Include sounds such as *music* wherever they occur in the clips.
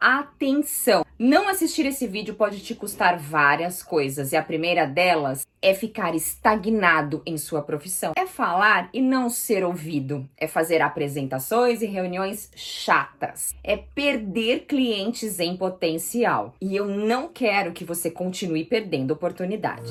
Atenção! Não assistir esse vídeo pode te custar várias coisas, e a primeira delas é ficar estagnado em sua profissão. É falar e não ser ouvido. É fazer apresentações e reuniões chatas. É perder clientes em potencial. E eu não quero que você continue perdendo oportunidades.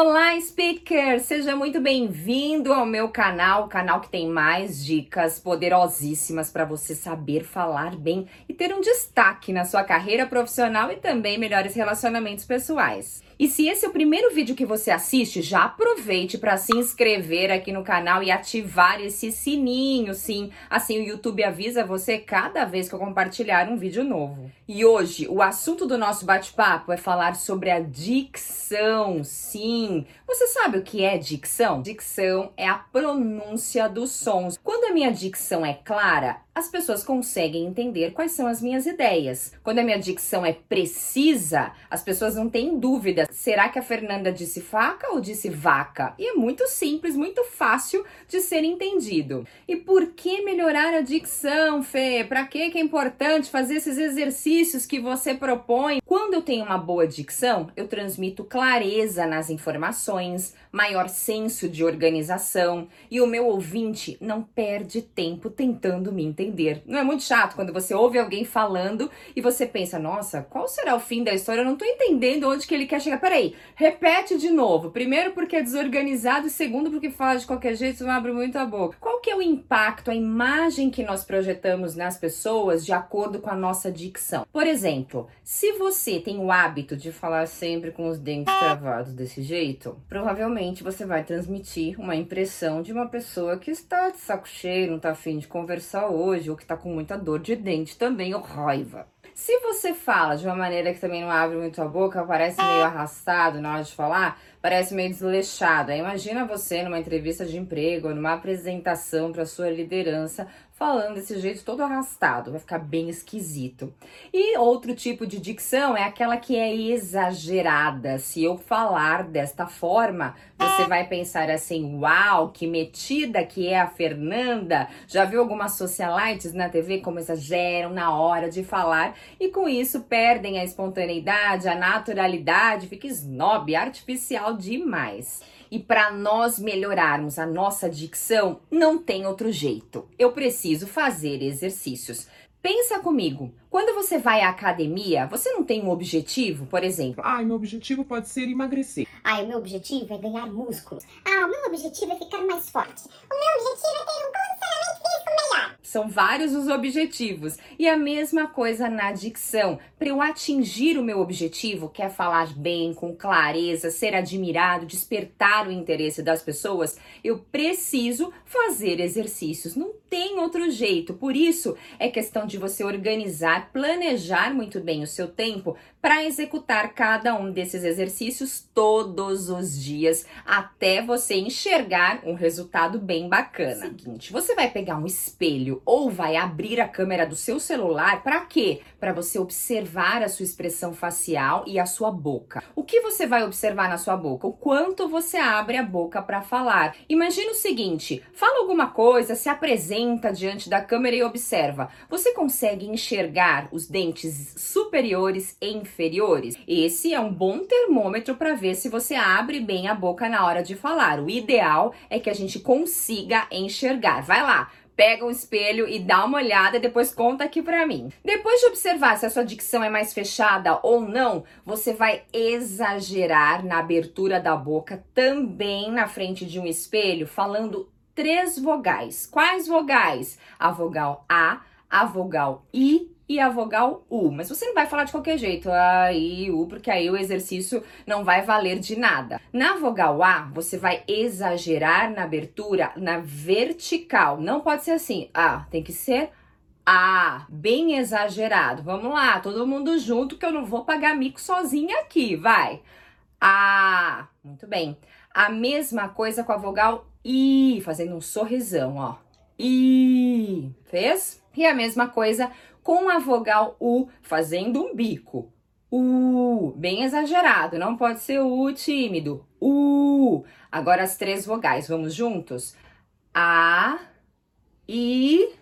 Olá, speaker! Seja muito bem-vindo ao meu canal, o canal que tem mais dicas poderosíssimas para você saber falar bem e ter um destaque na sua carreira profissional e também melhores relacionamentos pessoais. E se esse é o primeiro vídeo que você assiste, já aproveite para se inscrever aqui no canal e ativar esse sininho, sim. Assim o YouTube avisa você cada vez que eu compartilhar um vídeo novo. E hoje, o assunto do nosso bate-papo é falar sobre a dicção. Sim, você sabe o que é dicção? Dicção é a pronúncia dos sons. Quando a minha dicção é clara, as pessoas conseguem entender quais são as minhas ideias. Quando a minha dicção é precisa, as pessoas não têm dúvida. Será que a Fernanda disse faca ou disse vaca? E é muito simples, muito fácil de ser entendido. E por que melhorar a dicção, Fê? Para que é importante fazer esses exercícios que você propõe? Quando eu tenho uma boa dicção, eu transmito clareza nas informações, maior senso de organização e o meu ouvinte não perde tempo tentando me entender entender. Não é muito chato quando você ouve alguém falando e você pensa, nossa, qual será o fim da história? Eu não tô entendendo onde que ele quer chegar. Peraí, repete de novo. Primeiro porque é desorganizado e segundo porque fala de qualquer jeito, não abre muito a boca. Qual que é o impacto, a imagem que nós projetamos nas pessoas de acordo com a nossa dicção? Por exemplo, se você tem o hábito de falar sempre com os dentes travados desse jeito, provavelmente você vai transmitir uma impressão de uma pessoa que está de saco cheio, não tá afim de conversar hoje hoje ou que tá com muita dor de dente também, ou raiva. Se você fala de uma maneira que também não abre muito a boca, parece meio arrastado na hora de falar, parece meio desleixado. Aí imagina você numa entrevista de emprego, numa apresentação para sua liderança, falando desse jeito todo arrastado, vai ficar bem esquisito. E outro tipo de dicção é aquela que é exagerada. Se eu falar desta forma, você vai pensar assim: uau, que metida que é a Fernanda. Já viu algumas socialites na TV como exageram na hora de falar e com isso perdem a espontaneidade, a naturalidade, fica snob, artificial demais. E para nós melhorarmos a nossa dicção, não tem outro jeito. Eu preciso fazer exercícios. Pensa comigo, quando você vai à academia, você não tem um objetivo, por exemplo? Ah, meu objetivo pode ser emagrecer. Ah, o meu objetivo é ganhar músculos. Ah, o meu objetivo é ficar mais forte. O meu objetivo é ter um condicionamento físico melhor. São vários os objetivos. E a mesma coisa na dicção. Para eu atingir o meu objetivo, que é falar bem, com clareza, ser admirado, despertar o interesse das pessoas, eu preciso fazer exercícios. Não tem outro jeito. Por isso, é questão de você organizar, planejar muito bem o seu tempo para executar cada um desses exercícios todos os dias até você enxergar um resultado bem bacana. Seguinte, você vai pegar um espelho ou vai abrir a câmera do seu celular para quê? Para você observar a sua expressão facial e a sua boca. O que você vai observar na sua boca? O quanto você abre a boca para falar. Imagina o seguinte: fala alguma coisa, se apresenta diante da câmera e observa. Você consegue enxergar os dentes superiores e inferiores? Esse é um bom termômetro para ver se você abre bem a boca na hora de falar. O ideal é que a gente consiga enxergar. Vai lá, pega um espelho e dá uma olhada e depois conta aqui pra mim. Depois de observar se a sua dicção é mais fechada ou não, você vai exagerar na abertura da boca também na frente de um espelho, falando três vogais. Quais vogais? A vogal A, a vogal I e a vogal U. Mas você não vai falar de qualquer jeito, A, I, U, porque aí o exercício não vai valer de nada. Na vogal A, você vai exagerar na abertura na vertical. Não pode ser assim. A, tem que ser a, bem exagerado. Vamos lá, todo mundo junto que eu não vou pagar mico sozinha aqui, vai. A, muito bem. A mesma coisa com a vogal I, fazendo um sorrisão, ó. I, fez? E a mesma coisa com a vogal U fazendo um bico. U, bem exagerado, não pode ser U tímido. U. Agora as três vogais, vamos juntos? A, I,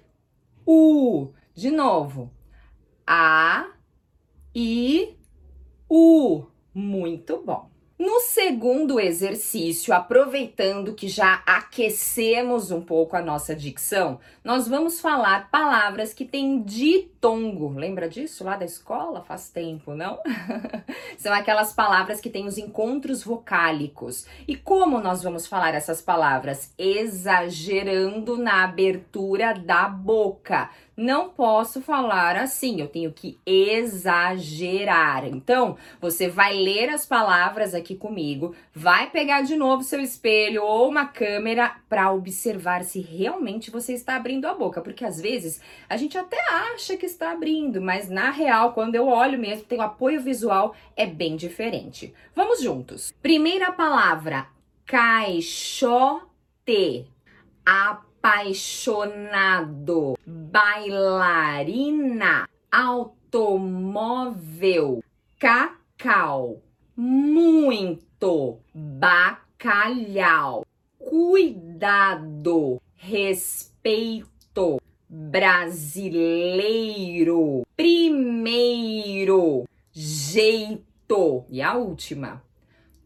U. De novo. A, I, U. Muito bom. No segundo exercício, aproveitando que já aquecemos um pouco a nossa dicção, nós vamos falar palavras que têm ditongo. Lembra disso lá da escola? Faz tempo, não? *laughs* São aquelas palavras que têm os encontros vocálicos. E como nós vamos falar essas palavras? Exagerando na abertura da boca não posso falar assim, eu tenho que exagerar. Então, você vai ler as palavras aqui comigo, vai pegar de novo seu espelho ou uma câmera para observar se realmente você está abrindo a boca, porque às vezes a gente até acha que está abrindo, mas na real, quando eu olho mesmo, tem o apoio visual é bem diferente. Vamos juntos. Primeira palavra: caixote. A apaixonado, bailarina, automóvel, cacau, muito, bacalhau, cuidado, respeito, brasileiro, primeiro, jeito. E a última,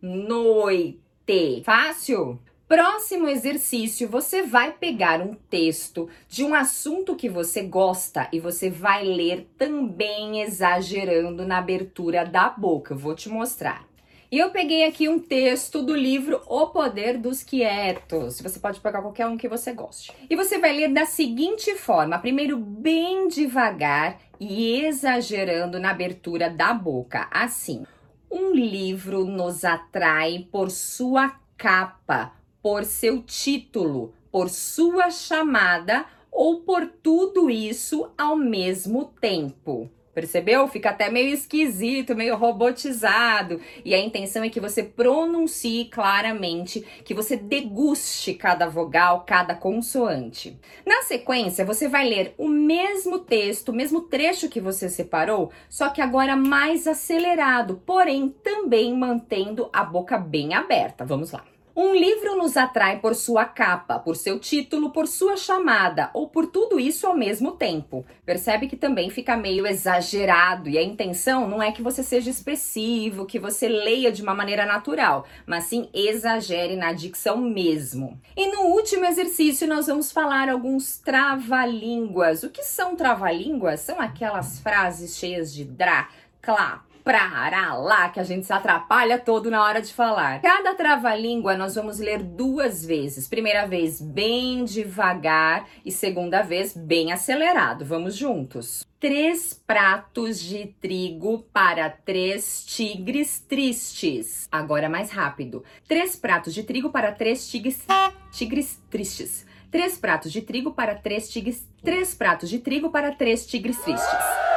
noite. Fácil? Próximo exercício, você vai pegar um texto de um assunto que você gosta e você vai ler também exagerando na abertura da boca. Eu vou te mostrar. E eu peguei aqui um texto do livro O Poder dos Quietos. Você pode pegar qualquer um que você goste. E você vai ler da seguinte forma: primeiro, bem devagar e exagerando na abertura da boca. Assim, um livro nos atrai por sua capa por seu título, por sua chamada ou por tudo isso ao mesmo tempo. Percebeu? Fica até meio esquisito, meio robotizado. E a intenção é que você pronuncie claramente, que você deguste cada vogal, cada consoante. Na sequência, você vai ler o mesmo texto, o mesmo trecho que você separou, só que agora mais acelerado, porém também mantendo a boca bem aberta. Vamos lá. Um livro nos atrai por sua capa, por seu título, por sua chamada ou por tudo isso ao mesmo tempo. Percebe que também fica meio exagerado e a intenção não é que você seja expressivo, que você leia de uma maneira natural, mas sim exagere na dicção mesmo. E no último exercício nós vamos falar alguns trava-línguas. O que são trava-línguas? São aquelas frases cheias de drá, clá, pra lá, que a gente se atrapalha todo na hora de falar. Cada trava-língua nós vamos ler duas vezes. Primeira vez bem devagar e segunda vez bem acelerado. Vamos juntos. Três pratos de trigo para três tigres tristes. Agora mais rápido. Três pratos de trigo para três tigres, tigres tristes. Três pratos de trigo para três tigres. Três pratos de trigo para três tigres tristes.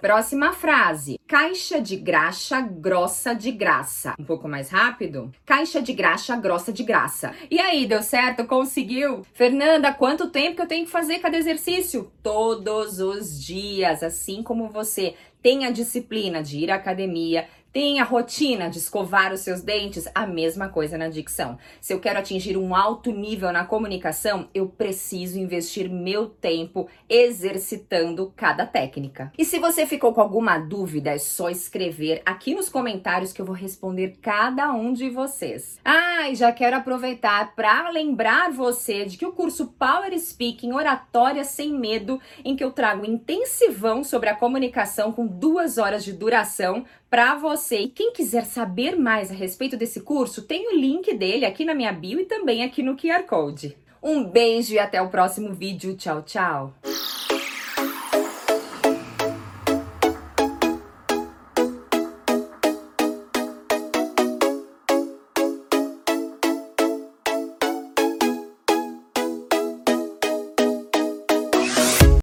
Próxima frase. Caixa de graxa grossa de graça. Um pouco mais rápido. Caixa de graxa grossa de graça. E aí, deu certo? Conseguiu? Fernanda, quanto tempo que eu tenho que fazer cada exercício? Todos os dias, assim como você tem a disciplina de ir à academia, tem a rotina de escovar os seus dentes, a mesma coisa na dicção. Se eu quero atingir um alto nível na comunicação, eu preciso investir meu tempo exercitando cada técnica. E se você ficou com alguma dúvida, é só escrever aqui nos comentários que eu vou responder cada um de vocês. Ah, e já quero aproveitar para lembrar você de que o curso Power Speaking Oratória Sem Medo, em que eu trago intensivão sobre a comunicação com duas horas de duração, para você. E quem quiser saber mais a respeito desse curso, tem o link dele aqui na minha bio e também aqui no QR Code. Um beijo e até o próximo vídeo. Tchau, tchau!